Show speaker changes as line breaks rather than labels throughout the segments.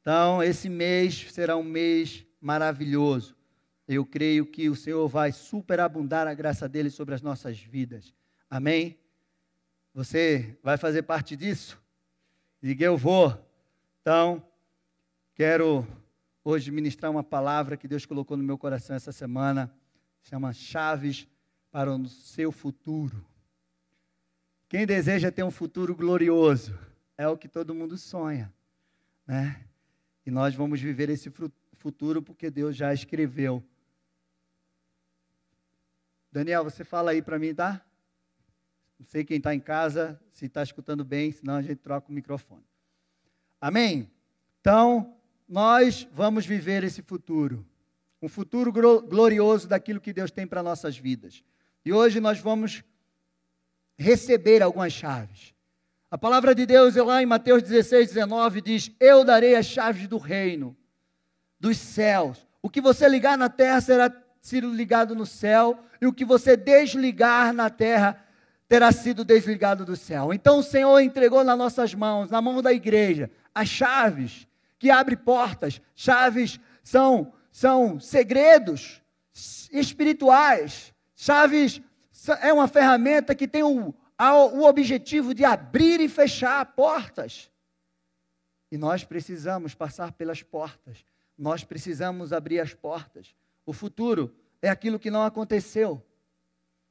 Então, esse mês será um mês maravilhoso. Eu creio que o Senhor vai superabundar a graça dele sobre as nossas vidas. Amém? Você vai fazer parte disso? Diga eu vou. Então, quero hoje ministrar uma palavra que Deus colocou no meu coração essa semana. Chama Chaves para o seu futuro. Quem deseja ter um futuro glorioso é o que todo mundo sonha, né? E nós vamos viver esse futuro porque Deus já escreveu. Daniel, você fala aí para mim, tá? Não sei quem está em casa, se está escutando bem, senão a gente troca o microfone. Amém? Então, nós vamos viver esse futuro. Um futuro glorioso daquilo que Deus tem para nossas vidas. E hoje nós vamos receber algumas chaves. A palavra de Deus lá em Mateus 16, 19 diz: Eu darei as chaves do reino, dos céus. O que você ligar na terra será sido ligado no céu, e o que você desligar na terra terá sido desligado do céu. Então o Senhor entregou nas nossas mãos, na mão da igreja, as chaves que abrem portas. Chaves são, são segredos espirituais. Chaves é uma ferramenta que tem o, o objetivo de abrir e fechar portas. E nós precisamos passar pelas portas. Nós precisamos abrir as portas. O futuro é aquilo que não aconteceu.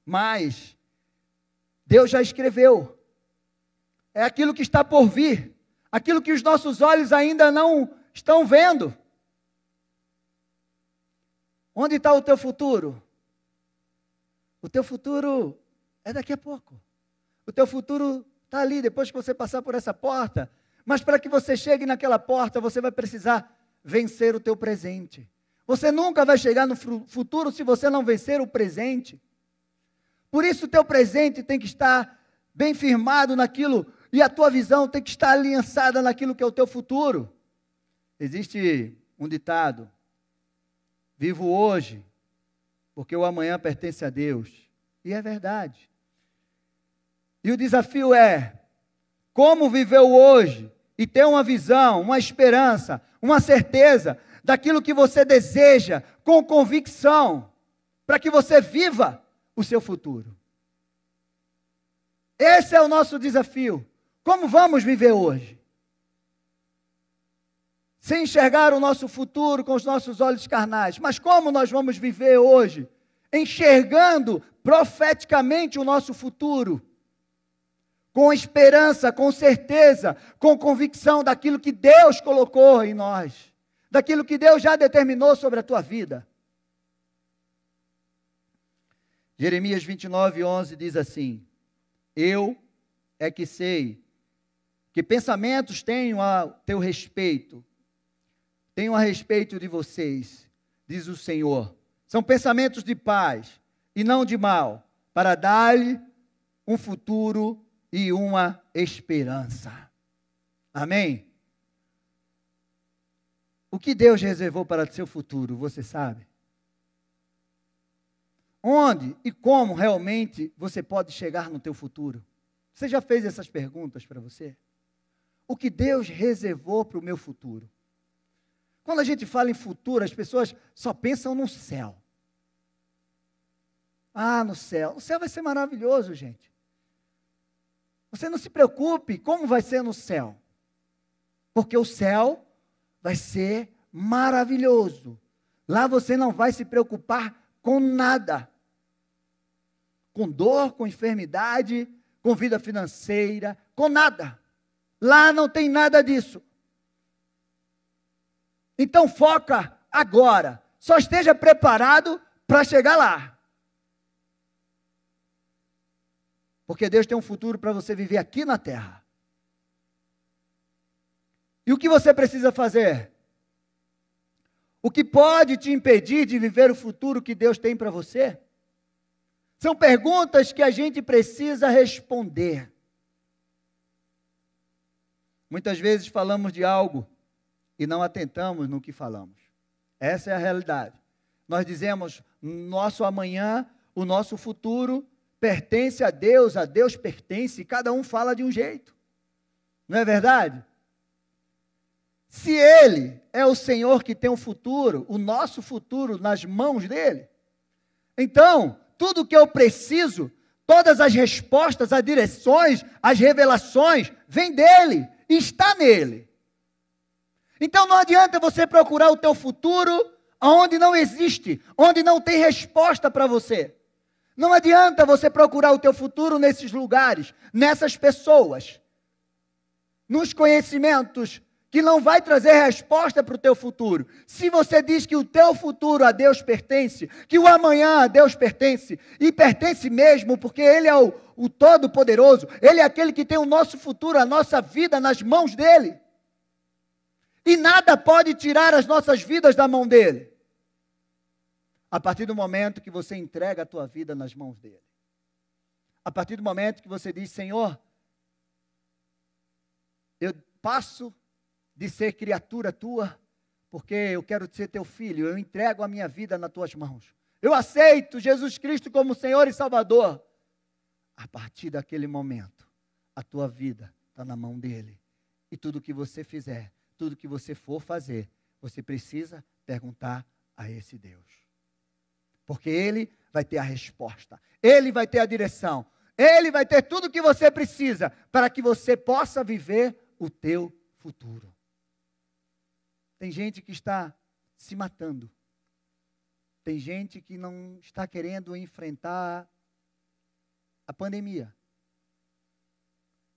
Mas Deus já escreveu. É aquilo que está por vir. Aquilo que os nossos olhos ainda não estão vendo. Onde está o teu futuro? O teu futuro é daqui a pouco. O teu futuro está ali, depois que você passar por essa porta. Mas para que você chegue naquela porta, você vai precisar vencer o teu presente. Você nunca vai chegar no futuro se você não vencer o presente. Por isso o teu presente tem que estar bem firmado naquilo e a tua visão tem que estar aliançada naquilo que é o teu futuro. Existe um ditado: Vivo hoje, porque o amanhã pertence a Deus. E é verdade. E o desafio é: como viver hoje e ter uma visão, uma esperança, uma certeza daquilo que você deseja com convicção, para que você viva o seu futuro. Esse é o nosso desafio. Como vamos viver hoje? sem enxergar o nosso futuro com os nossos olhos carnais. Mas como nós vamos viver hoje? Enxergando profeticamente o nosso futuro, com esperança, com certeza, com convicção daquilo que Deus colocou em nós, daquilo que Deus já determinou sobre a tua vida. Jeremias 29, 11 diz assim: Eu é que sei que pensamentos tenho a teu respeito, tenho a respeito de vocês, diz o Senhor. São pensamentos de paz e não de mal, para dar-lhe um futuro e uma esperança. Amém? O que Deus reservou para o seu futuro, você sabe? Onde e como realmente você pode chegar no teu futuro? Você já fez essas perguntas para você? O que Deus reservou para o meu futuro? Quando a gente fala em futuro, as pessoas só pensam no céu. Ah, no céu. O céu vai ser maravilhoso, gente. Você não se preocupe como vai ser no céu. Porque o céu vai ser maravilhoso. Lá você não vai se preocupar com nada. Com dor, com enfermidade, com vida financeira, com nada. Lá não tem nada disso. Então foca agora. Só esteja preparado para chegar lá. Porque Deus tem um futuro para você viver aqui na terra. E o que você precisa fazer? O que pode te impedir de viver o futuro que Deus tem para você? São perguntas que a gente precisa responder. Muitas vezes falamos de algo e não atentamos no que falamos. Essa é a realidade. Nós dizemos, nosso amanhã, o nosso futuro pertence a Deus, a Deus pertence, cada um fala de um jeito. Não é verdade? Se Ele é o Senhor que tem o futuro, o nosso futuro nas mãos dele, então, tudo que eu preciso, todas as respostas, as direções, as revelações, vem dele, está nele. Então não adianta você procurar o teu futuro onde não existe, onde não tem resposta para você. Não adianta você procurar o teu futuro nesses lugares, nessas pessoas, nos conhecimentos que não vai trazer resposta para o teu futuro. Se você diz que o teu futuro a Deus pertence, que o amanhã a Deus pertence, e pertence mesmo, porque Ele é o, o Todo-Poderoso, Ele é aquele que tem o nosso futuro, a nossa vida nas mãos dEle. E nada pode tirar as nossas vidas da mão dEle. A partir do momento que você entrega a tua vida nas mãos dEle. A partir do momento que você diz, Senhor, eu passo de ser criatura tua, porque eu quero ser teu filho, eu entrego a minha vida nas tuas mãos. Eu aceito Jesus Cristo como Senhor e Salvador. A partir daquele momento, a tua vida está na mão dele. E tudo que você fizer, tudo que você for fazer, você precisa perguntar a esse Deus. Porque ele vai ter a resposta, ele vai ter a direção, ele vai ter tudo que você precisa para que você possa viver o teu futuro. Tem gente que está se matando. Tem gente que não está querendo enfrentar a pandemia.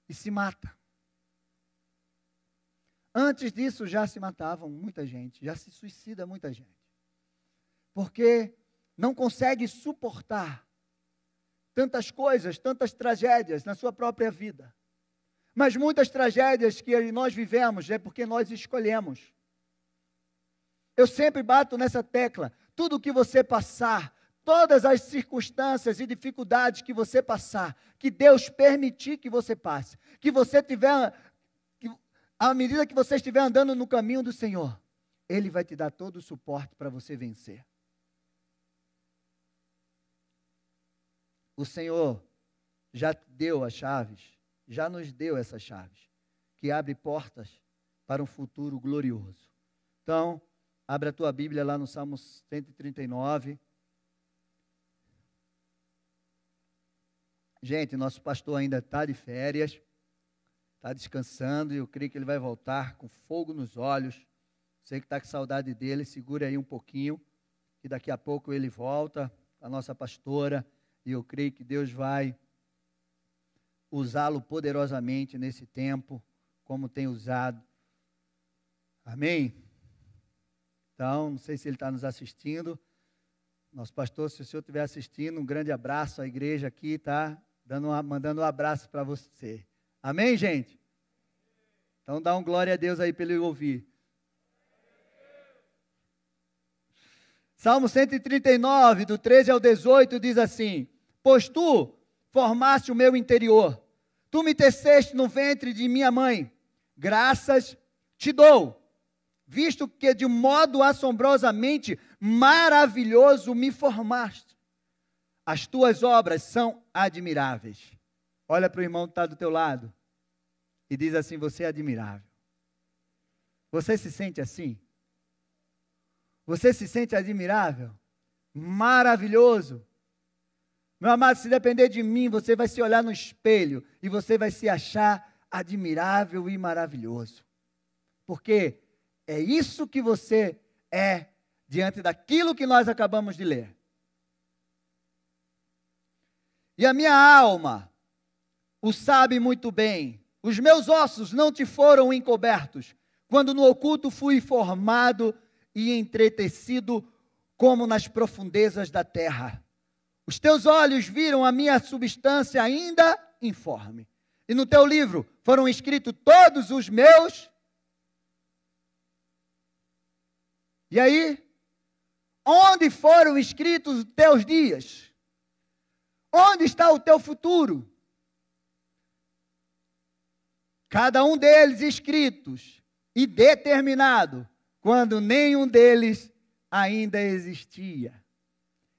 E se mata. Antes disso já se matavam muita gente, já se suicida muita gente. Porque não consegue suportar tantas coisas, tantas tragédias na sua própria vida. Mas muitas tragédias que nós vivemos é porque nós escolhemos. Eu sempre bato nessa tecla. Tudo que você passar, todas as circunstâncias e dificuldades que você passar, que Deus permitir que você passe, que você tiver, que, à medida que você estiver andando no caminho do Senhor, Ele vai te dar todo o suporte para você vencer. O Senhor já deu as chaves, já nos deu essas chaves, que abre portas para um futuro glorioso. Então, Abre a tua Bíblia lá no Salmo 139. Gente, nosso pastor ainda está de férias, está descansando e eu creio que ele vai voltar com fogo nos olhos. Sei que está com saudade dele, segura aí um pouquinho, que daqui a pouco ele volta, a nossa pastora, e eu creio que Deus vai usá-lo poderosamente nesse tempo, como tem usado. Amém? Então, não sei se ele está nos assistindo. Nosso pastor, se o senhor estiver assistindo, um grande abraço à igreja aqui, tá? Dando uma, mandando um abraço para você. Amém, gente? Então dá um glória a Deus aí ele ouvir. Salmo 139, do 13 ao 18, diz assim: Pois tu formaste o meu interior, tu me teceste no ventre de minha mãe, graças te dou visto que de modo assombrosamente maravilhoso me formaste. As tuas obras são admiráveis. Olha para o irmão que está do teu lado e diz assim: Você é admirável. Você se sente assim? Você se sente admirável? Maravilhoso? Meu amado, se depender de mim, você vai se olhar no espelho e você vai se achar admirável e maravilhoso. Porque é isso que você é diante daquilo que nós acabamos de ler. E a minha alma o sabe muito bem. Os meus ossos não te foram encobertos, quando no oculto fui formado e entretecido como nas profundezas da terra. Os teus olhos viram a minha substância ainda informe. E no teu livro foram escritos todos os meus E aí, onde foram escritos os teus dias? Onde está o teu futuro? Cada um deles escritos e determinado, quando nenhum deles ainda existia.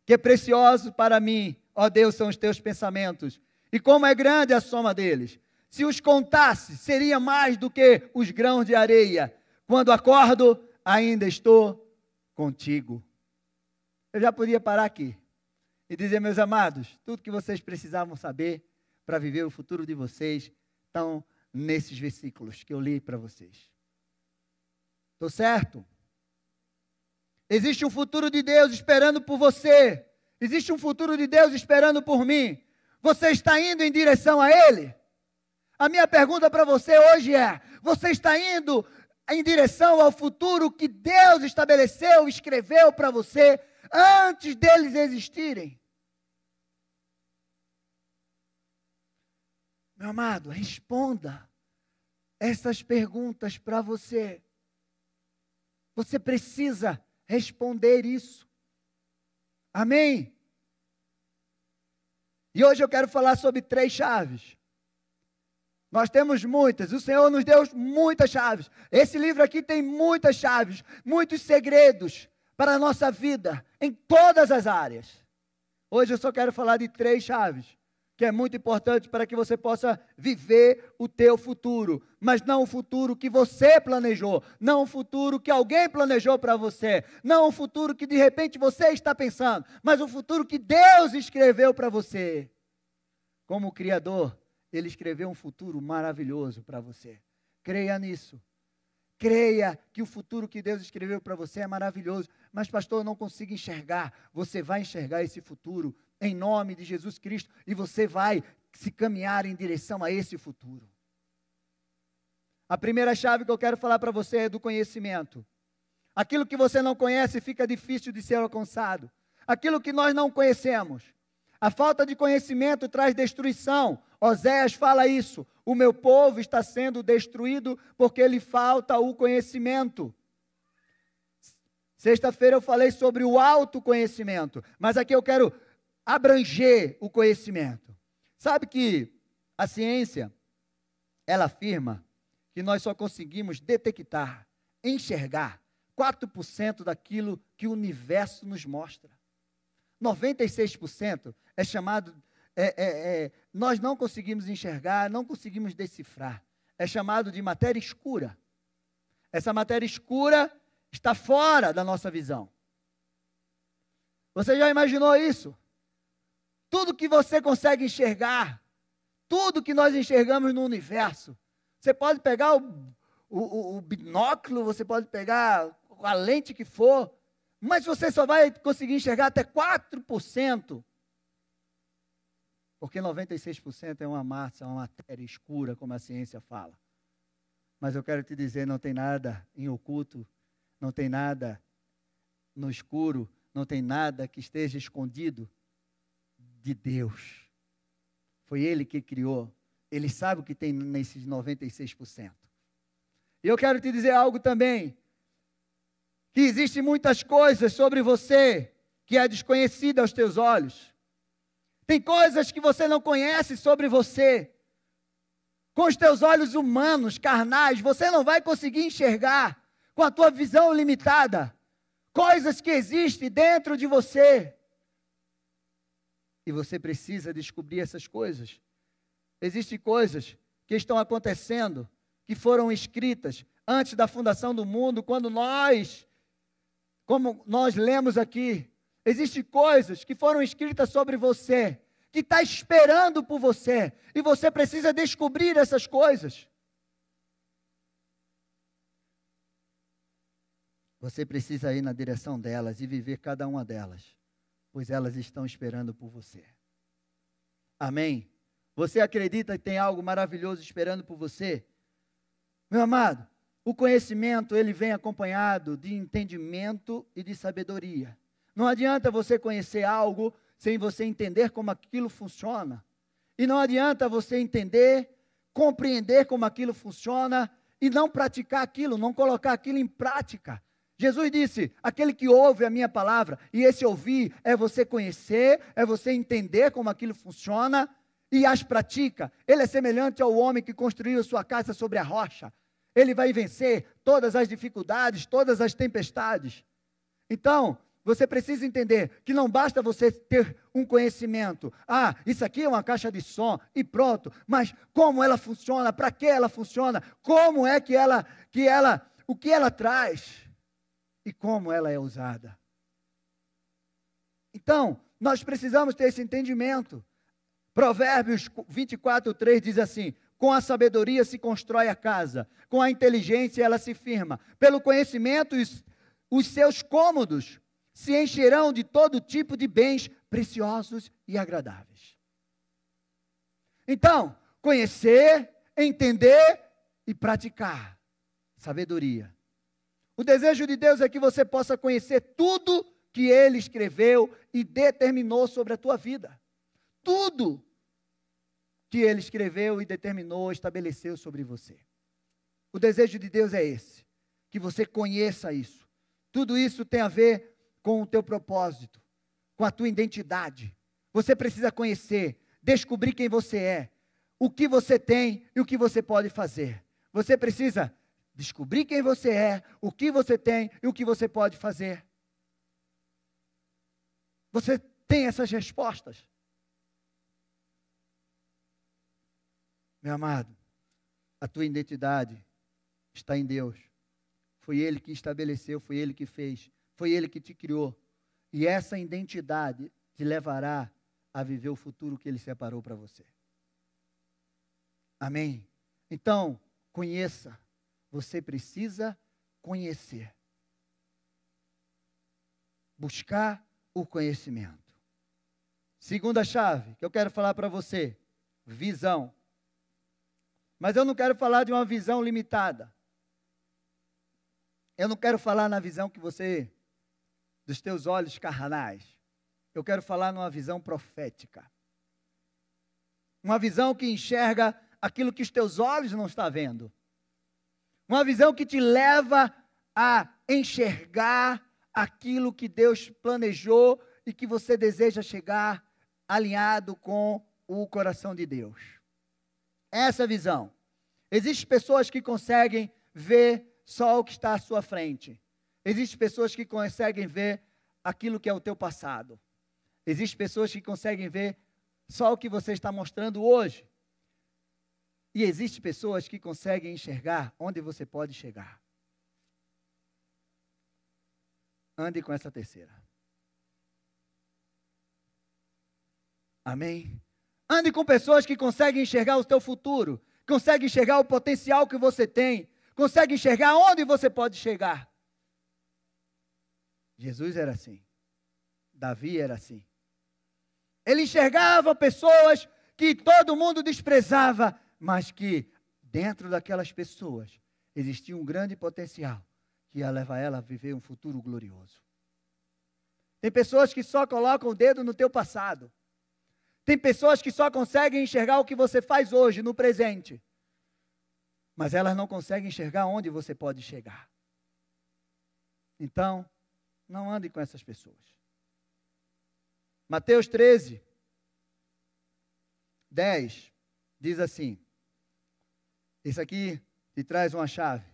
Que precioso para mim, ó Deus, são os teus pensamentos, e como é grande a soma deles. Se os contasse, seria mais do que os grãos de areia Quando acordo, ainda estou contigo. Eu já podia parar aqui e dizer, meus amados, tudo que vocês precisavam saber para viver o futuro de vocês estão nesses versículos que eu li para vocês. Estou certo? Existe um futuro de Deus esperando por você. Existe um futuro de Deus esperando por mim. Você está indo em direção a Ele? A minha pergunta para você hoje é: você está indo em direção ao futuro que Deus estabeleceu, escreveu para você antes deles existirem? Meu amado, responda essas perguntas para você. Você precisa responder isso. Amém? E hoje eu quero falar sobre três chaves. Nós temos muitas, o Senhor nos deu muitas chaves. Esse livro aqui tem muitas chaves, muitos segredos para a nossa vida, em todas as áreas. Hoje eu só quero falar de três chaves que é muito importante para que você possa viver o teu futuro, mas não o futuro que você planejou, não o futuro que alguém planejou para você, não o futuro que de repente você está pensando, mas o futuro que Deus escreveu para você. Como criador, ele escreveu um futuro maravilhoso para você. Creia nisso. Creia que o futuro que Deus escreveu para você é maravilhoso. Mas, pastor, eu não consigo enxergar. Você vai enxergar esse futuro em nome de Jesus Cristo e você vai se caminhar em direção a esse futuro. A primeira chave que eu quero falar para você é do conhecimento. Aquilo que você não conhece fica difícil de ser alcançado. Aquilo que nós não conhecemos. A falta de conhecimento traz destruição. Oséias fala isso. O meu povo está sendo destruído porque lhe falta o conhecimento. Sexta-feira eu falei sobre o autoconhecimento, mas aqui eu quero abranger o conhecimento. Sabe que a ciência, ela afirma que nós só conseguimos detectar, enxergar 4% daquilo que o universo nos mostra. 96% é chamado, é, é, é, nós não conseguimos enxergar, não conseguimos decifrar. É chamado de matéria escura. Essa matéria escura está fora da nossa visão. Você já imaginou isso? Tudo que você consegue enxergar, tudo que nós enxergamos no universo. Você pode pegar o, o, o binóculo, você pode pegar a lente que for, mas você só vai conseguir enxergar até 4%. Porque 96% é uma massa, uma matéria escura, como a ciência fala. Mas eu quero te dizer, não tem nada em oculto, não tem nada no escuro, não tem nada que esteja escondido de Deus. Foi Ele que criou. Ele sabe o que tem nesses 96%. E eu quero te dizer algo também. Que existem muitas coisas sobre você que é desconhecida aos teus olhos. Tem coisas que você não conhece sobre você. Com os teus olhos humanos, carnais, você não vai conseguir enxergar com a tua visão limitada coisas que existem dentro de você. E você precisa descobrir essas coisas. Existem coisas que estão acontecendo, que foram escritas antes da fundação do mundo, quando nós, como nós lemos aqui, existem coisas que foram escritas sobre você, que está esperando por você, e você precisa descobrir essas coisas. Você precisa ir na direção delas e viver cada uma delas pois elas estão esperando por você. Amém? Você acredita que tem algo maravilhoso esperando por você? Meu amado, o conhecimento ele vem acompanhado de entendimento e de sabedoria. Não adianta você conhecer algo sem você entender como aquilo funciona. E não adianta você entender, compreender como aquilo funciona e não praticar aquilo, não colocar aquilo em prática. Jesus disse: aquele que ouve a minha palavra, e esse ouvir é você conhecer, é você entender como aquilo funciona e as pratica. Ele é semelhante ao homem que construiu sua casa sobre a rocha. Ele vai vencer todas as dificuldades, todas as tempestades. Então, você precisa entender que não basta você ter um conhecimento. Ah, isso aqui é uma caixa de som e pronto. Mas como ela funciona? Para que ela funciona? Como é que ela que ela o que ela traz e como ela é usada. Então, nós precisamos ter esse entendimento. Provérbios 24, 3 diz assim: Com a sabedoria se constrói a casa, com a inteligência ela se firma. Pelo conhecimento, os, os seus cômodos se encherão de todo tipo de bens preciosos e agradáveis. Então, conhecer, entender e praticar. Sabedoria. O desejo de Deus é que você possa conhecer tudo que ele escreveu e determinou sobre a tua vida. Tudo que ele escreveu e determinou, estabeleceu sobre você. O desejo de Deus é esse, que você conheça isso. Tudo isso tem a ver com o teu propósito, com a tua identidade. Você precisa conhecer, descobrir quem você é, o que você tem e o que você pode fazer. Você precisa descobrir quem você é, o que você tem e o que você pode fazer. Você tem essas respostas? Meu amado, a tua identidade está em Deus. Foi Ele que estabeleceu, foi Ele que fez, foi Ele que te criou. E essa identidade te levará a viver o futuro que Ele separou para você. Amém? Então, conheça. Você precisa conhecer. Buscar o conhecimento. Segunda chave que eu quero falar para você: visão. Mas eu não quero falar de uma visão limitada. Eu não quero falar na visão que você, dos teus olhos carnais. Eu quero falar numa visão profética. Uma visão que enxerga aquilo que os teus olhos não estão vendo. Uma visão que te leva a enxergar aquilo que Deus planejou e que você deseja chegar alinhado com o coração de Deus. Essa visão. Existem pessoas que conseguem ver só o que está à sua frente. Existem pessoas que conseguem ver aquilo que é o teu passado. Existem pessoas que conseguem ver só o que você está mostrando hoje. E existem pessoas que conseguem enxergar onde você pode chegar. Ande com essa terceira. Amém? Ande com pessoas que conseguem enxergar o teu futuro, conseguem enxergar o potencial que você tem, conseguem enxergar onde você pode chegar. Jesus era assim. Davi era assim. Ele enxergava pessoas que todo mundo desprezava, mas que dentro daquelas pessoas existia um grande potencial que ia levar ela a viver um futuro glorioso. Tem pessoas que só colocam o dedo no teu passado. Tem pessoas que só conseguem enxergar o que você faz hoje, no presente. Mas elas não conseguem enxergar onde você pode chegar. Então, não ande com essas pessoas. Mateus 13, 10 diz assim: isso aqui te traz uma chave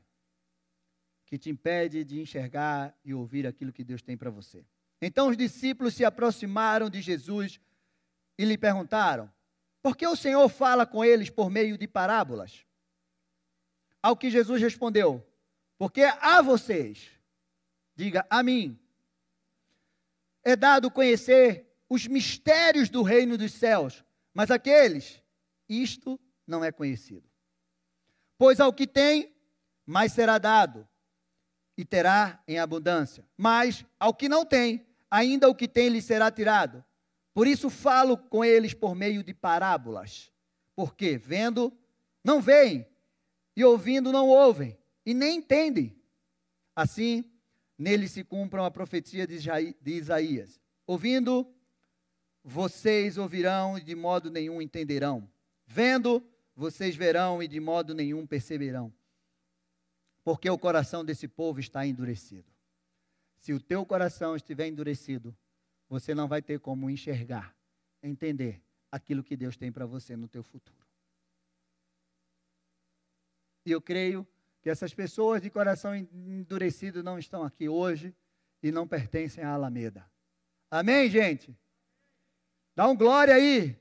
que te impede de enxergar e ouvir aquilo que Deus tem para você. Então os discípulos se aproximaram de Jesus e lhe perguntaram: Por que o Senhor fala com eles por meio de parábolas? Ao que Jesus respondeu: Porque a vocês, diga a mim, é dado conhecer os mistérios do reino dos céus, mas aqueles, isto não é conhecido. Pois ao que tem, mais será dado, e terá em abundância. Mas ao que não tem, ainda o que tem lhe será tirado. Por isso falo com eles por meio de parábolas. Porque vendo, não veem, e ouvindo, não ouvem, e nem entendem. Assim, nele se cumpram a profecia de Isaías. Ouvindo, vocês ouvirão e de modo nenhum entenderão. Vendo, vocês verão e de modo nenhum perceberão. Porque o coração desse povo está endurecido. Se o teu coração estiver endurecido, você não vai ter como enxergar, entender aquilo que Deus tem para você no teu futuro. E eu creio que essas pessoas de coração endurecido não estão aqui hoje e não pertencem à Alameda. Amém, gente? Dá um glória aí.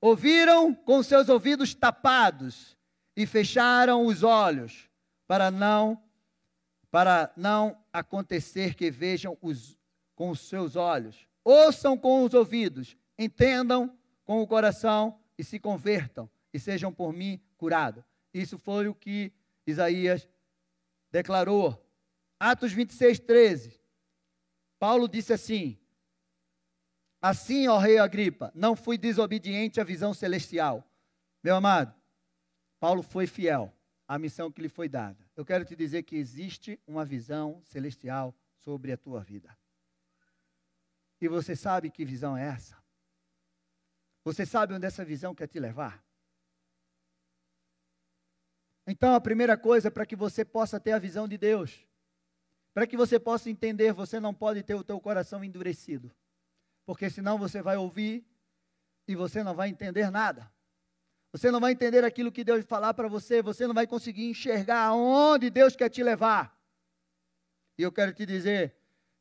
Ouviram com seus ouvidos tapados e fecharam os olhos, para não para não acontecer que vejam os, com os seus olhos, ouçam com os ouvidos, entendam com o coração e se convertam e sejam por mim curados. Isso foi o que Isaías declarou. Atos 26, 13. Paulo disse assim: Assim, ó rei Agripa, não fui desobediente à visão celestial. Meu amado, Paulo foi fiel à missão que lhe foi dada. Eu quero te dizer que existe uma visão celestial sobre a tua vida. E você sabe que visão é essa? Você sabe onde essa visão quer te levar? Então, a primeira coisa para que você possa ter a visão de Deus, para que você possa entender, você não pode ter o teu coração endurecido. Porque senão você vai ouvir e você não vai entender nada. Você não vai entender aquilo que Deus falar para você, você não vai conseguir enxergar aonde Deus quer te levar. E eu quero te dizer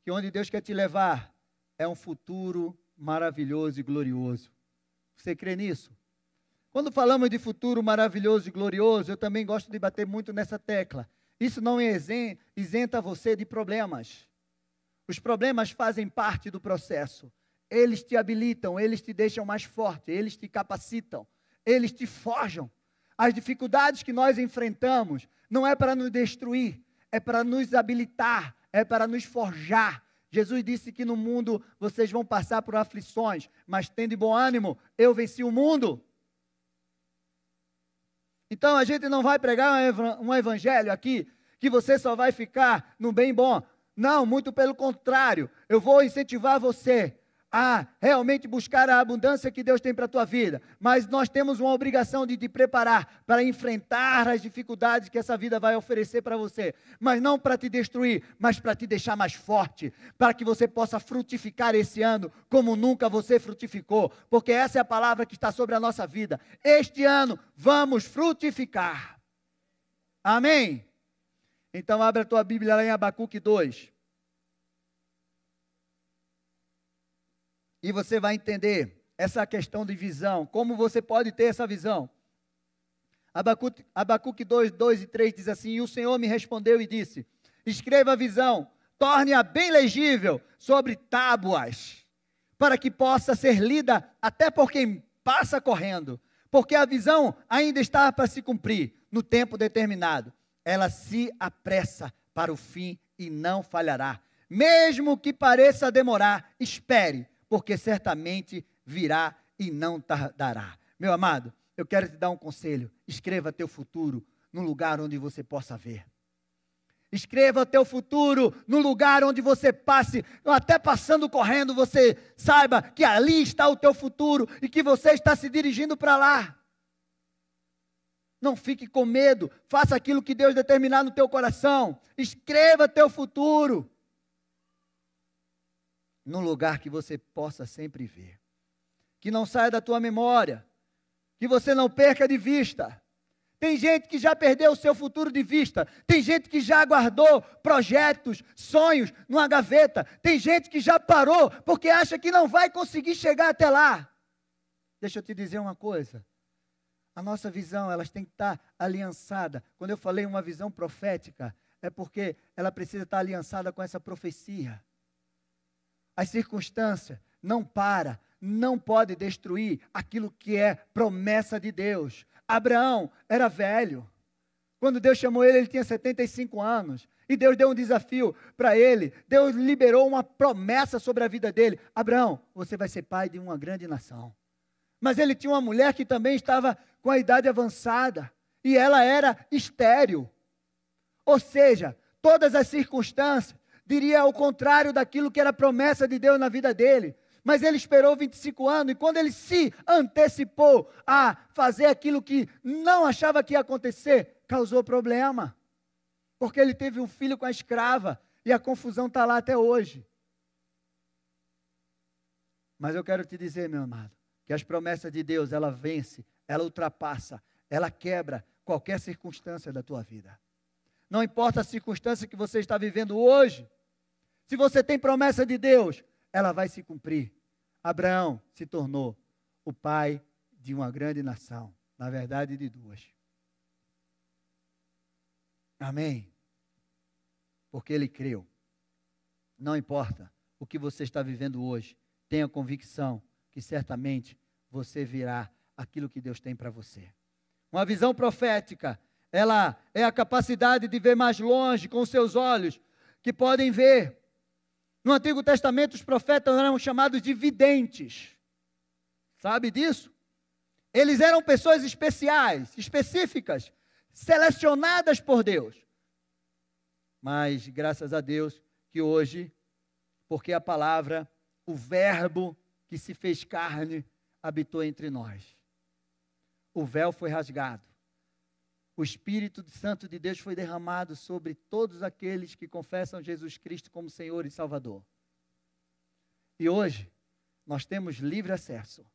que onde Deus quer te levar é um futuro maravilhoso e glorioso. Você crê nisso? Quando falamos de futuro maravilhoso e glorioso, eu também gosto de bater muito nessa tecla. Isso não isenta você de problemas. Os problemas fazem parte do processo. Eles te habilitam, eles te deixam mais forte, eles te capacitam eles te forjam. As dificuldades que nós enfrentamos não é para nos destruir, é para nos habilitar, é para nos forjar. Jesus disse que no mundo vocês vão passar por aflições, mas tendo bom ânimo, eu venci o mundo. Então a gente não vai pregar um evangelho aqui que você só vai ficar no bem bom. Não, muito pelo contrário. Eu vou incentivar você a realmente buscar a abundância que Deus tem para a tua vida, mas nós temos uma obrigação de te preparar para enfrentar as dificuldades que essa vida vai oferecer para você, mas não para te destruir, mas para te deixar mais forte, para que você possa frutificar esse ano como nunca você frutificou, porque essa é a palavra que está sobre a nossa vida. Este ano vamos frutificar. Amém? Então abra a tua Bíblia lá em Abacuque 2. E você vai entender essa questão de visão, como você pode ter essa visão. Abacuque, Abacuque 2, 2 e 3 diz assim: E o Senhor me respondeu e disse: Escreva a visão, torne-a bem legível sobre tábuas, para que possa ser lida até por quem passa correndo, porque a visão ainda está para se cumprir no tempo determinado. Ela se apressa para o fim e não falhará. Mesmo que pareça demorar, espere, porque certamente virá e não tardará. Meu amado, eu quero te dar um conselho: escreva teu futuro num lugar onde você possa ver. Escreva teu futuro no lugar onde você passe, até passando correndo, você saiba que ali está o teu futuro e que você está se dirigindo para lá. Não fique com medo, faça aquilo que Deus determinar no teu coração. Escreva teu futuro num lugar que você possa sempre ver. Que não saia da tua memória, que você não perca de vista. Tem gente que já perdeu o seu futuro de vista. Tem gente que já guardou projetos, sonhos numa gaveta. Tem gente que já parou porque acha que não vai conseguir chegar até lá. Deixa eu te dizer uma coisa. A nossa visão, elas tem que estar aliançada. Quando eu falei uma visão profética, é porque ela precisa estar aliançada com essa profecia as circunstâncias, não para, não pode destruir aquilo que é promessa de Deus. Abraão era velho. Quando Deus chamou ele, ele tinha 75 anos. E Deus deu um desafio para ele. Deus liberou uma promessa sobre a vida dele. Abraão, você vai ser pai de uma grande nação. Mas ele tinha uma mulher que também estava com a idade avançada. E ela era estéril. Ou seja, todas as circunstâncias diria ao contrário daquilo que era promessa de Deus na vida dele. Mas ele esperou 25 anos e quando ele se antecipou a fazer aquilo que não achava que ia acontecer, causou problema. Porque ele teve um filho com a escrava e a confusão está lá até hoje. Mas eu quero te dizer, meu amado, que as promessas de Deus, ela vence, ela ultrapassa, ela quebra qualquer circunstância da tua vida. Não importa a circunstância que você está vivendo hoje, se você tem promessa de Deus, ela vai se cumprir. Abraão se tornou o pai de uma grande nação, na verdade, de duas. Amém. Porque ele creu. Não importa o que você está vivendo hoje, tenha convicção que certamente você virá aquilo que Deus tem para você. Uma visão profética, ela é a capacidade de ver mais longe com seus olhos, que podem ver. No Antigo Testamento, os profetas eram chamados de videntes. Sabe disso? Eles eram pessoas especiais, específicas, selecionadas por Deus. Mas, graças a Deus, que hoje, porque a palavra, o Verbo que se fez carne, habitou entre nós. O véu foi rasgado. O Espírito Santo de Deus foi derramado sobre todos aqueles que confessam Jesus Cristo como Senhor e Salvador. E hoje, nós temos livre acesso.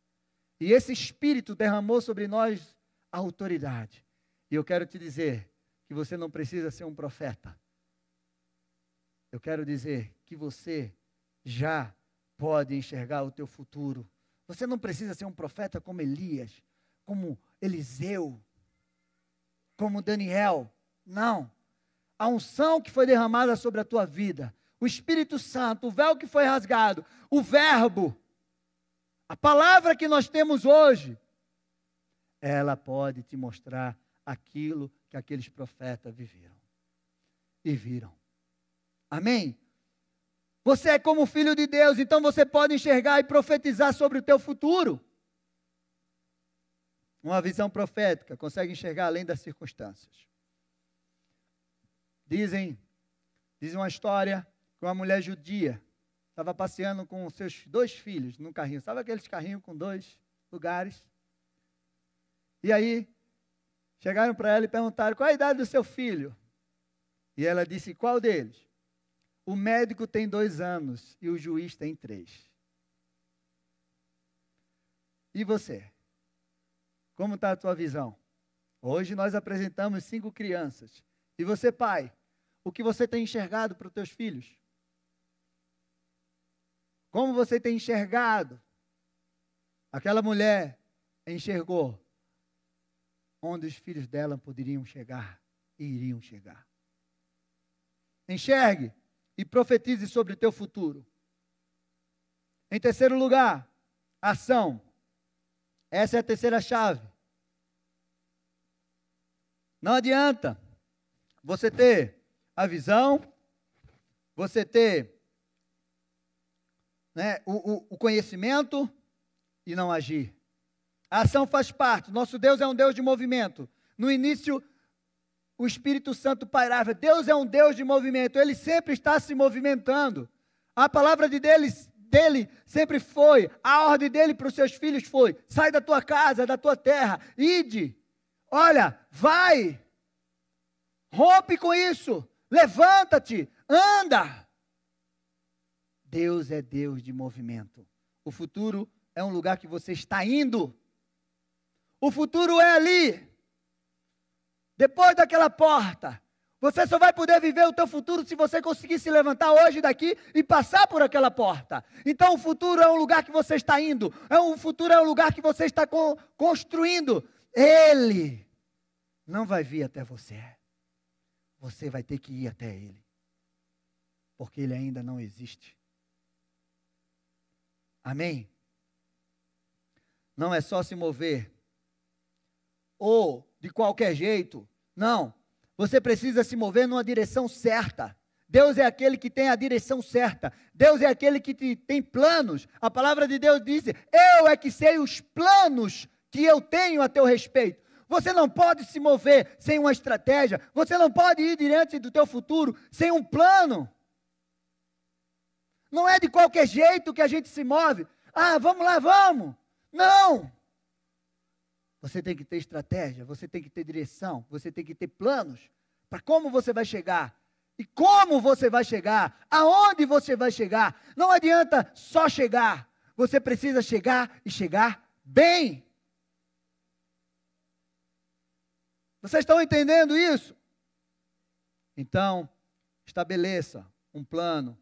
E esse Espírito derramou sobre nós a autoridade. E eu quero te dizer que você não precisa ser um profeta. Eu quero dizer que você já pode enxergar o teu futuro. Você não precisa ser um profeta como Elias, como Eliseu, como Daniel. Não. A unção que foi derramada sobre a tua vida, o Espírito Santo, o véu que foi rasgado, o Verbo, a palavra que nós temos hoje, ela pode te mostrar aquilo que aqueles profetas viveram e viram. Amém? Você é como filho de Deus, então você pode enxergar e profetizar sobre o teu futuro. Uma visão profética, consegue enxergar além das circunstâncias. Dizem, dizem uma história que uma mulher judia estava passeando com seus dois filhos num carrinho. Sabe aqueles carrinhos com dois lugares? E aí, chegaram para ela e perguntaram: qual a idade do seu filho? E ela disse: qual deles? O médico tem dois anos e o juiz tem três. E você? Como está a tua visão? Hoje nós apresentamos cinco crianças. E você, pai, o que você tem enxergado para os teus filhos? Como você tem enxergado? Aquela mulher enxergou onde os filhos dela poderiam chegar e iriam chegar. Enxergue e profetize sobre o teu futuro. Em terceiro lugar, ação. Essa é a terceira chave. Não adianta você ter a visão, você ter né, o, o, o conhecimento e não agir. A ação faz parte. Nosso Deus é um Deus de movimento. No início o Espírito Santo pairava. Deus é um Deus de movimento, ele sempre está se movimentando. A palavra de dele, dele sempre foi, a ordem dele para os seus filhos foi: sai da tua casa, da tua terra, ide. Olha, vai. Rompe com isso. Levanta-te, anda. Deus é Deus de movimento. O futuro é um lugar que você está indo. O futuro é ali. Depois daquela porta, você só vai poder viver o teu futuro se você conseguir se levantar hoje daqui e passar por aquela porta. Então o futuro é um lugar que você está indo, é um futuro é um lugar que você está construindo. Ele não vai vir até você. Você vai ter que ir até ele. Porque ele ainda não existe. Amém? Não é só se mover ou de qualquer jeito. Não. Você precisa se mover numa direção certa. Deus é aquele que tem a direção certa. Deus é aquele que te, tem planos. A palavra de Deus diz: Eu é que sei os planos que eu tenho a teu respeito. Você não pode se mover sem uma estratégia. Você não pode ir diante do teu futuro sem um plano. Não é de qualquer jeito que a gente se move. Ah, vamos lá, vamos. Não. Você tem que ter estratégia, você tem que ter direção, você tem que ter planos para como você vai chegar. E como você vai chegar? Aonde você vai chegar? Não adianta só chegar. Você precisa chegar e chegar bem. Vocês estão entendendo isso? Então, estabeleça um plano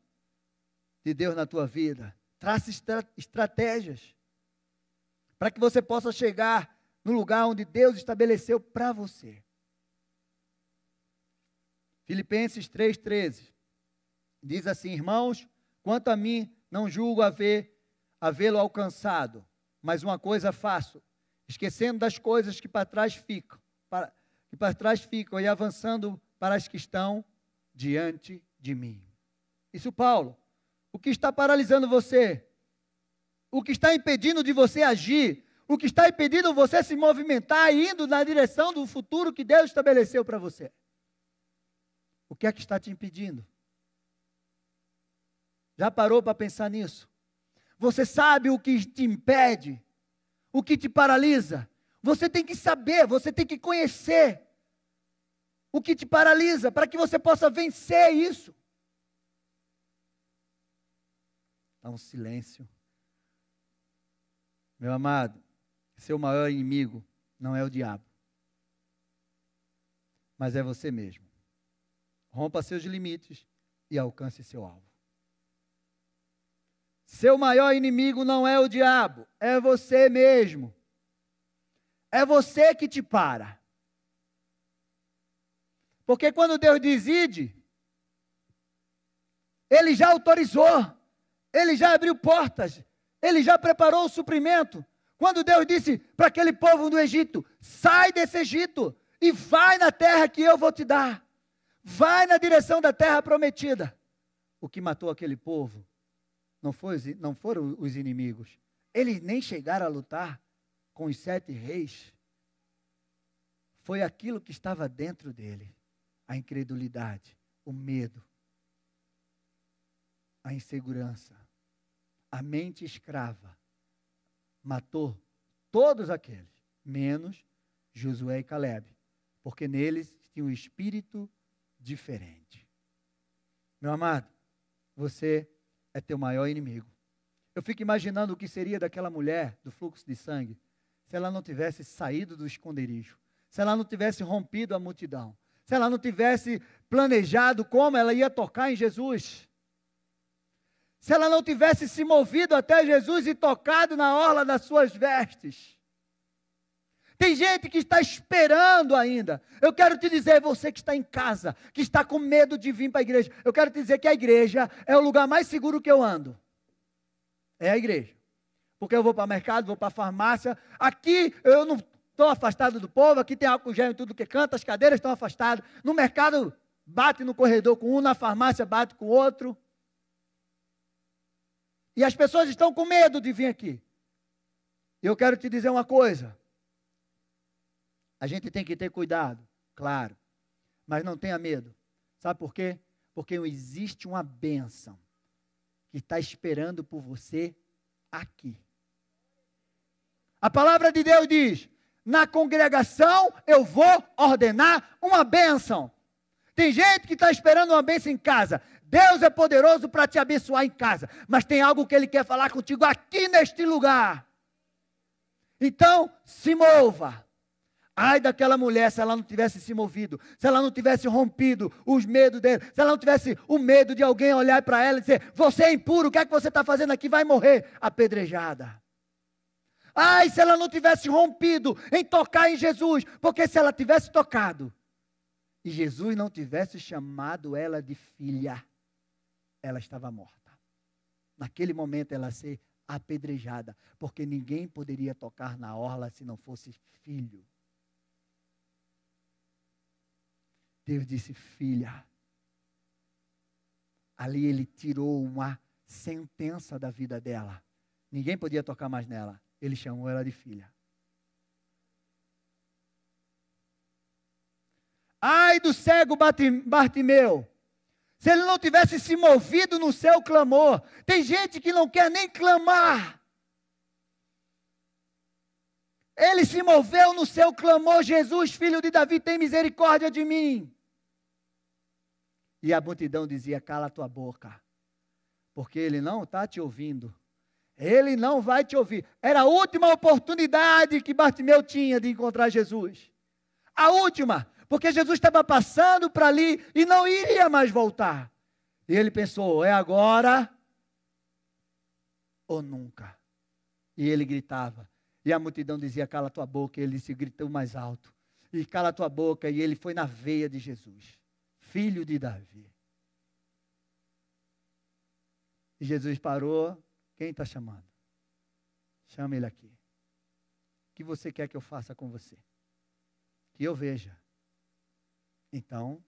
de Deus na tua vida. Trace estra estratégias para que você possa chegar no lugar onde Deus estabeleceu para você. Filipenses 3,13. Diz assim, irmãos, quanto a mim, não julgo haver havê-lo alcançado, mas uma coisa faço, esquecendo das coisas que para trás ficam, para, que para trás ficam e avançando para as que estão diante de mim. Isso, Paulo. O que está paralisando você? O que está impedindo de você agir? O que está impedindo você se movimentar indo na direção do futuro que Deus estabeleceu para você? O que é que está te impedindo? Já parou para pensar nisso? Você sabe o que te impede? O que te paralisa? Você tem que saber, você tem que conhecer o que te paralisa para que você possa vencer isso. Está um silêncio. Meu amado, seu maior inimigo não é o diabo, mas é você mesmo. Rompa seus limites e alcance seu alvo. Seu maior inimigo não é o diabo, é você mesmo. É você que te para. Porque quando Deus decide, Ele já autorizou. Ele já abriu portas, ele já preparou o suprimento. Quando Deus disse para aquele povo do Egito: sai desse Egito e vai na terra que eu vou te dar, vai na direção da terra prometida. O que matou aquele povo não, foi, não foram os inimigos, eles nem chegaram a lutar com os sete reis. Foi aquilo que estava dentro dele: a incredulidade, o medo, a insegurança a mente escrava matou todos aqueles, menos Josué e Caleb, porque neles tinha um espírito diferente. Meu amado, você é teu maior inimigo. Eu fico imaginando o que seria daquela mulher do fluxo de sangue se ela não tivesse saído do esconderijo, se ela não tivesse rompido a multidão, se ela não tivesse planejado como ela ia tocar em Jesus se ela não tivesse se movido até Jesus e tocado na orla das suas vestes. Tem gente que está esperando ainda. Eu quero te dizer, você que está em casa, que está com medo de vir para a igreja, eu quero te dizer que a igreja é o lugar mais seguro que eu ando. É a igreja. Porque eu vou para o mercado, vou para a farmácia. Aqui eu não estou afastado do povo, aqui tem álcool gel em tudo que canta, as cadeiras estão afastadas. No mercado, bate no corredor com um, na farmácia, bate com outro. E as pessoas estão com medo de vir aqui. Eu quero te dizer uma coisa. A gente tem que ter cuidado, claro. Mas não tenha medo. Sabe por quê? Porque existe uma bênção que está esperando por você aqui. A palavra de Deus diz: na congregação eu vou ordenar uma bênção. Tem gente que está esperando uma bênção em casa. Deus é poderoso para te abençoar em casa, mas tem algo que Ele quer falar contigo aqui neste lugar. Então, se mova. Ai daquela mulher se ela não tivesse se movido, se ela não tivesse rompido os medos dele, se ela não tivesse o medo de alguém olhar para ela e dizer: Você é impuro, o que é que você está fazendo aqui? Vai morrer apedrejada. Ai, se ela não tivesse rompido em tocar em Jesus, porque se ela tivesse tocado e Jesus não tivesse chamado ela de filha, ela estava morta. Naquele momento ela ser apedrejada, porque ninguém poderia tocar na orla se não fosse filho. Deus disse: Filha. Ali ele tirou uma sentença da vida dela. Ninguém podia tocar mais nela. Ele chamou ela de filha. Ai do cego Bartimeu, se ele não tivesse se movido no seu clamor. Tem gente que não quer nem clamar. Ele se moveu no seu clamor: Jesus, filho de Davi, tem misericórdia de mim. E a multidão dizia: Cala tua boca, porque ele não está te ouvindo. Ele não vai te ouvir. Era a última oportunidade que Bartimeu tinha de encontrar Jesus. A última porque Jesus estava passando para ali e não iria mais voltar. E ele pensou: é agora ou nunca. E ele gritava. E a multidão dizia: cala tua boca. E ele se gritou mais alto. E cala tua boca. E ele foi na veia de Jesus. filho de Davi. E Jesus parou. Quem está chamando? Chama ele aqui. O que você quer que eu faça com você? Que eu veja. Então,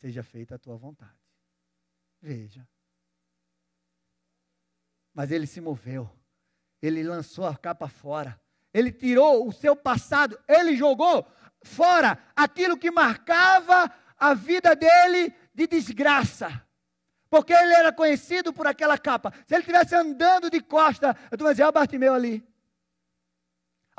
seja feita a tua vontade. Veja. Mas ele se moveu. Ele lançou a capa fora. Ele tirou o seu passado. Ele jogou fora aquilo que marcava a vida dele de desgraça. Porque ele era conhecido por aquela capa. Se ele estivesse andando de costa, eu estou dizendo, olha o Bartimeu ali.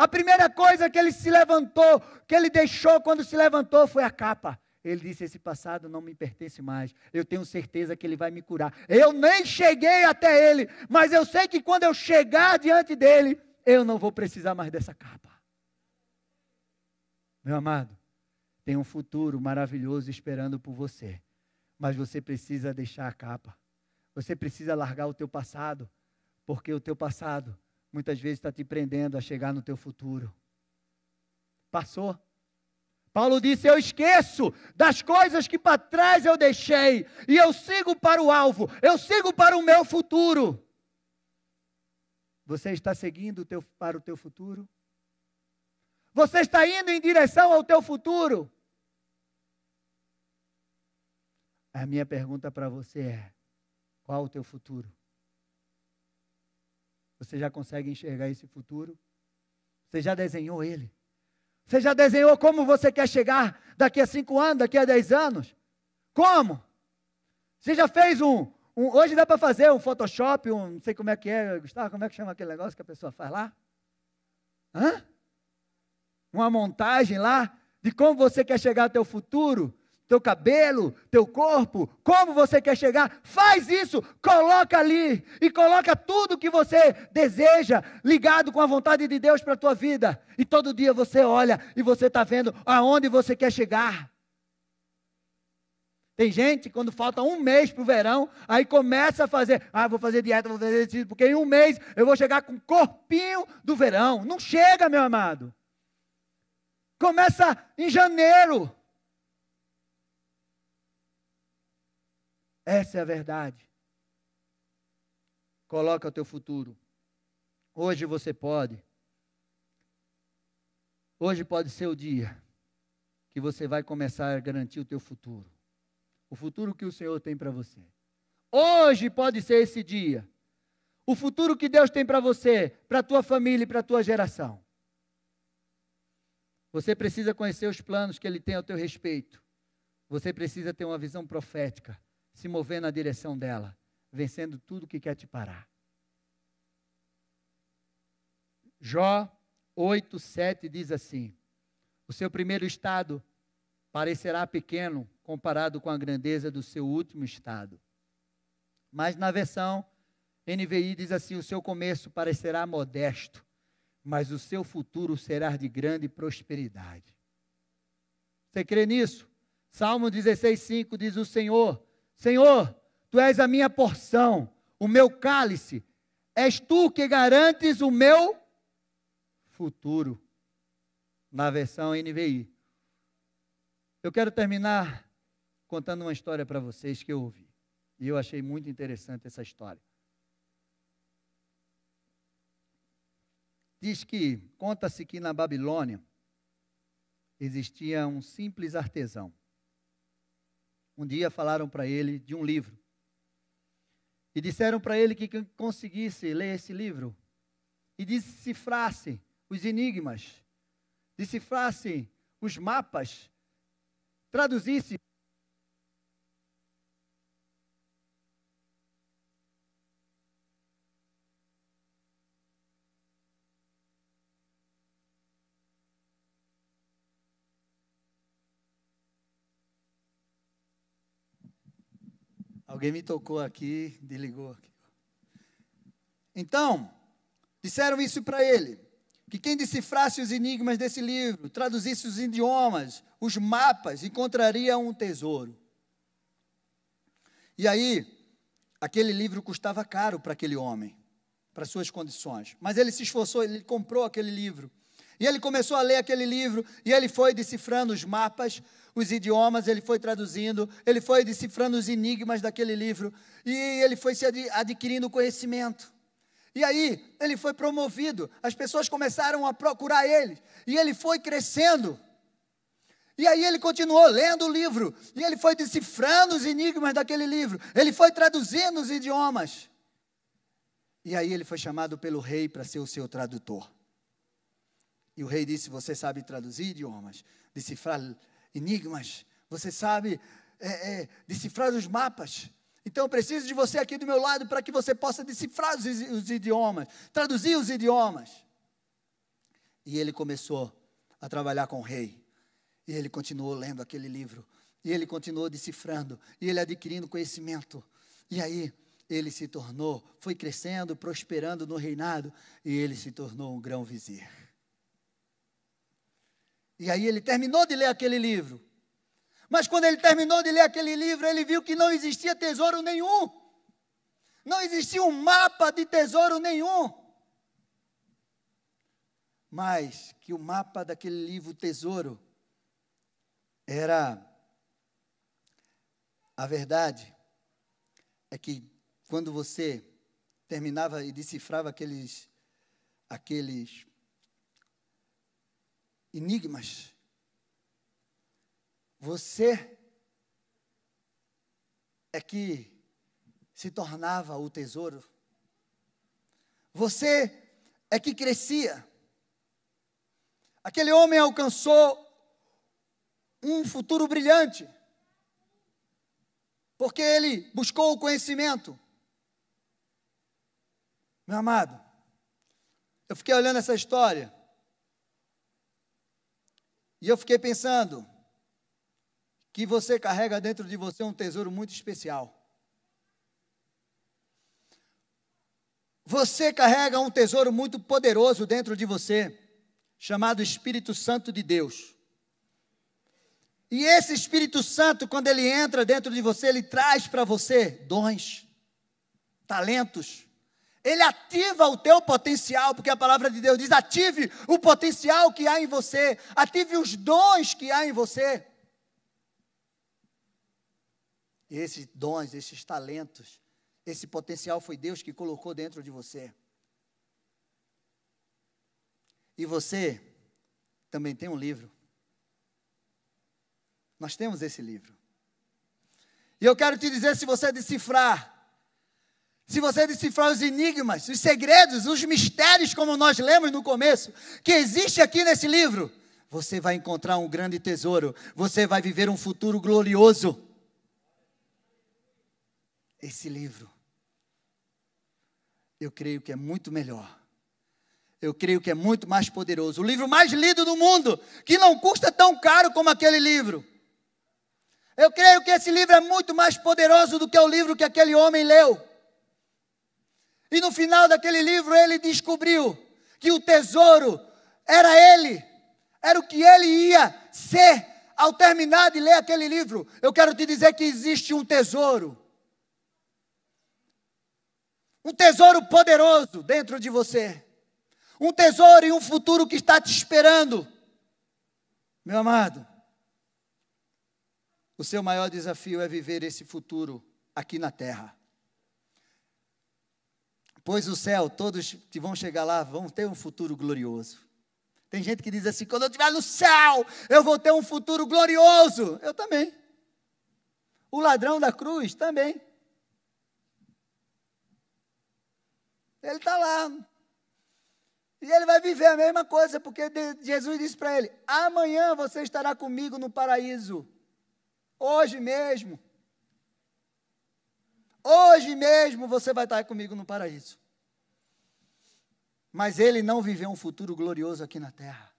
A primeira coisa que ele se levantou, que ele deixou quando se levantou, foi a capa. Ele disse: Esse passado não me pertence mais. Eu tenho certeza que ele vai me curar. Eu nem cheguei até ele, mas eu sei que quando eu chegar diante dele, eu não vou precisar mais dessa capa. Meu amado, tem um futuro maravilhoso esperando por você, mas você precisa deixar a capa. Você precisa largar o teu passado, porque o teu passado muitas vezes está te prendendo a chegar no teu futuro. Passou. Paulo disse: Eu esqueço das coisas que para trás eu deixei, e eu sigo para o alvo, eu sigo para o meu futuro. Você está seguindo teu, para o teu futuro? Você está indo em direção ao teu futuro? A minha pergunta para você é: qual o teu futuro? Você já consegue enxergar esse futuro? Você já desenhou ele? Você já desenhou como você quer chegar daqui a cinco anos, daqui a dez anos? Como? Você já fez um. um hoje dá para fazer um Photoshop, um. Não sei como é que é, Gustavo, como é que chama aquele negócio que a pessoa faz lá? Hã? Uma montagem lá de como você quer chegar ao teu futuro teu cabelo, teu corpo, como você quer chegar, faz isso, coloca ali e coloca tudo que você deseja ligado com a vontade de Deus para a tua vida. E todo dia você olha e você está vendo aonde você quer chegar. Tem gente, quando falta um mês para o verão, aí começa a fazer, ah, vou fazer dieta, vou fazer exercício, porque em um mês eu vou chegar com o corpinho do verão. Não chega, meu amado. Começa em janeiro. Essa é a verdade. Coloca o teu futuro. Hoje você pode. Hoje pode ser o dia que você vai começar a garantir o teu futuro. O futuro que o Senhor tem para você. Hoje pode ser esse dia. O futuro que Deus tem para você, para a tua família e para a tua geração. Você precisa conhecer os planos que Ele tem ao teu respeito. Você precisa ter uma visão profética se mover na direção dela, vencendo tudo que quer te parar. Jó 8, 7 diz assim: O seu primeiro estado parecerá pequeno comparado com a grandeza do seu último estado. Mas na versão NVI diz assim: O seu começo parecerá modesto, mas o seu futuro será de grande prosperidade. Você crê nisso? Salmo 16, 5 diz: O Senhor Senhor, tu és a minha porção, o meu cálice, és tu que garantes o meu futuro. Na versão NVI. Eu quero terminar contando uma história para vocês que eu ouvi. E eu achei muito interessante essa história. Diz que, conta-se que na Babilônia existia um simples artesão. Um dia falaram para ele de um livro. E disseram para ele que quem conseguisse ler esse livro e decifrasse os enigmas, decifrasse os mapas, traduzisse Alguém me tocou aqui, desligou aqui. Então, disseram isso para ele: que quem decifrasse os enigmas desse livro, traduzisse os idiomas, os mapas, encontraria um tesouro. E aí, aquele livro custava caro para aquele homem, para suas condições. Mas ele se esforçou, ele comprou aquele livro. E ele começou a ler aquele livro e ele foi decifrando os mapas, os idiomas, ele foi traduzindo, ele foi decifrando os enigmas daquele livro e ele foi se adquirindo conhecimento. E aí ele foi promovido, as pessoas começaram a procurar ele e ele foi crescendo. E aí ele continuou lendo o livro, e ele foi decifrando os enigmas daquele livro, ele foi traduzindo os idiomas. E aí ele foi chamado pelo rei para ser o seu tradutor. E o rei disse: Você sabe traduzir idiomas, decifrar enigmas, você sabe é, é, decifrar os mapas. Então eu preciso de você aqui do meu lado para que você possa decifrar os, os idiomas, traduzir os idiomas. E ele começou a trabalhar com o rei. E ele continuou lendo aquele livro. E ele continuou decifrando. E ele adquirindo conhecimento. E aí ele se tornou, foi crescendo, prosperando no reinado. E ele se tornou um grão vizir. E aí ele terminou de ler aquele livro. Mas quando ele terminou de ler aquele livro, ele viu que não existia tesouro nenhum. Não existia um mapa de tesouro nenhum. Mas que o mapa daquele livro Tesouro era a verdade é que quando você terminava e decifrava aqueles aqueles enigmas. Você é que se tornava o tesouro. Você é que crescia. Aquele homem alcançou um futuro brilhante, porque ele buscou o conhecimento. Meu amado, eu fiquei olhando essa história. E eu fiquei pensando que você carrega dentro de você um tesouro muito especial. Você carrega um tesouro muito poderoso dentro de você, chamado Espírito Santo de Deus. E esse Espírito Santo, quando ele entra dentro de você, ele traz para você dons, talentos, ele ativa o teu potencial, porque a palavra de Deus diz: ative o potencial que há em você, ative os dons que há em você. E esses dons, esses talentos, esse potencial foi Deus que colocou dentro de você. E você também tem um livro. Nós temos esse livro. E eu quero te dizer: se você decifrar se você decifrar os enigmas, os segredos, os mistérios, como nós lemos no começo, que existe aqui nesse livro, você vai encontrar um grande tesouro, você vai viver um futuro glorioso. Esse livro, eu creio que é muito melhor. Eu creio que é muito mais poderoso. O livro mais lido do mundo, que não custa tão caro como aquele livro. Eu creio que esse livro é muito mais poderoso do que o livro que aquele homem leu. E no final daquele livro ele descobriu que o tesouro era ele, era o que ele ia ser ao terminar de ler aquele livro. Eu quero te dizer que existe um tesouro. Um tesouro poderoso dentro de você. Um tesouro e um futuro que está te esperando. Meu amado, o seu maior desafio é viver esse futuro aqui na terra. Pois o céu, todos que vão chegar lá vão ter um futuro glorioso. Tem gente que diz assim: quando eu estiver no céu, eu vou ter um futuro glorioso. Eu também. O ladrão da cruz também. Ele está lá. E ele vai viver a mesma coisa, porque Jesus disse para ele: amanhã você estará comigo no paraíso. Hoje mesmo. Hoje mesmo você vai estar comigo no paraíso. Mas ele não viveu um futuro glorioso aqui na terra.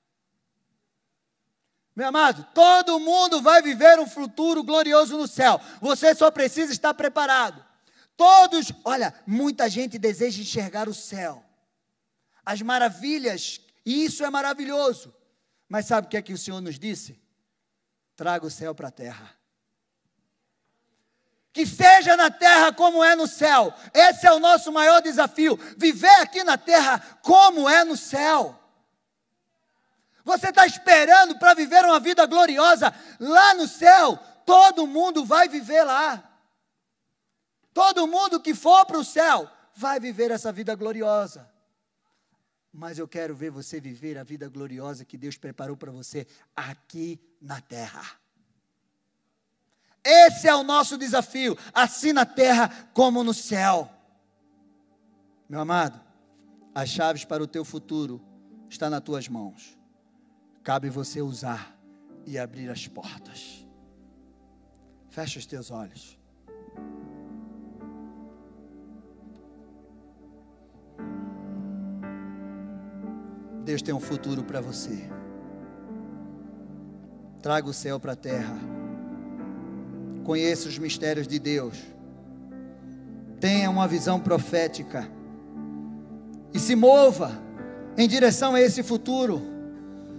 Meu amado, todo mundo vai viver um futuro glorioso no céu. Você só precisa estar preparado. Todos, olha, muita gente deseja enxergar o céu, as maravilhas, e isso é maravilhoso. Mas sabe o que é que o Senhor nos disse? Traga o céu para a terra que seja na terra como é no céu. Esse é o nosso maior desafio: viver aqui na terra como é no céu. Você está esperando para viver uma vida gloriosa lá no céu? Todo mundo vai viver lá. Todo mundo que for para o céu vai viver essa vida gloriosa. Mas eu quero ver você viver a vida gloriosa que Deus preparou para você aqui na terra. Esse é o nosso desafio, assim na terra como no céu. Meu amado, as chaves para o teu futuro estão nas tuas mãos. Cabe você usar e abrir as portas. Fecha os teus olhos. Deus tem um futuro para você. Traga o céu para a terra. Conheça os mistérios de Deus. Tenha uma visão profética. E se mova em direção a esse futuro.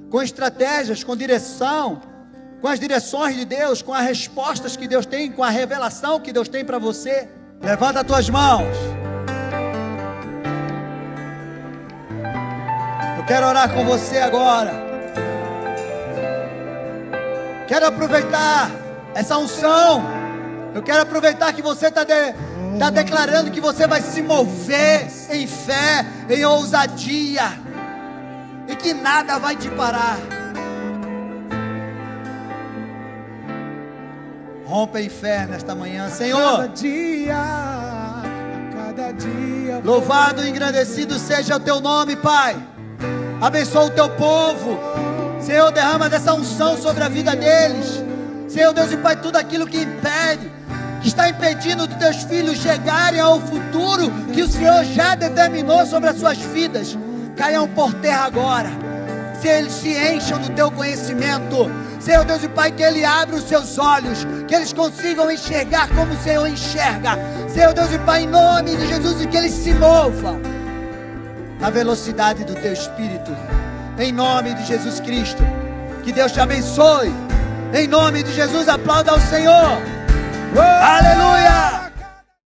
Com estratégias, com direção, com as direções de Deus, com as respostas que Deus tem, com a revelação que Deus tem para você. Levanta as tuas mãos. Eu quero orar com você agora. Quero aproveitar essa unção. Eu quero aproveitar que você está de, tá declarando que você vai se mover em fé, em ousadia, e que nada vai te parar. Rompa em fé nesta manhã, Senhor.
Cada dia, cada dia.
Louvado e engrandecido seja o teu nome, Pai. Abençoa o teu povo. Senhor, derrama dessa unção sobre a vida deles. Senhor Deus e Pai, tudo aquilo que impede, que está impedindo dos teus filhos chegarem ao futuro que o Senhor já determinou sobre as suas vidas, caiam por terra agora. Se eles se encham do teu conhecimento, Senhor Deus e Pai, que Ele abra os seus olhos, que eles consigam enxergar como o Senhor enxerga. Senhor Deus e Pai, em nome de Jesus, e que eles se movam na velocidade do teu espírito. Em nome de Jesus Cristo. Que Deus te abençoe. Em nome de Jesus, aplauda ao Senhor. Aleluia!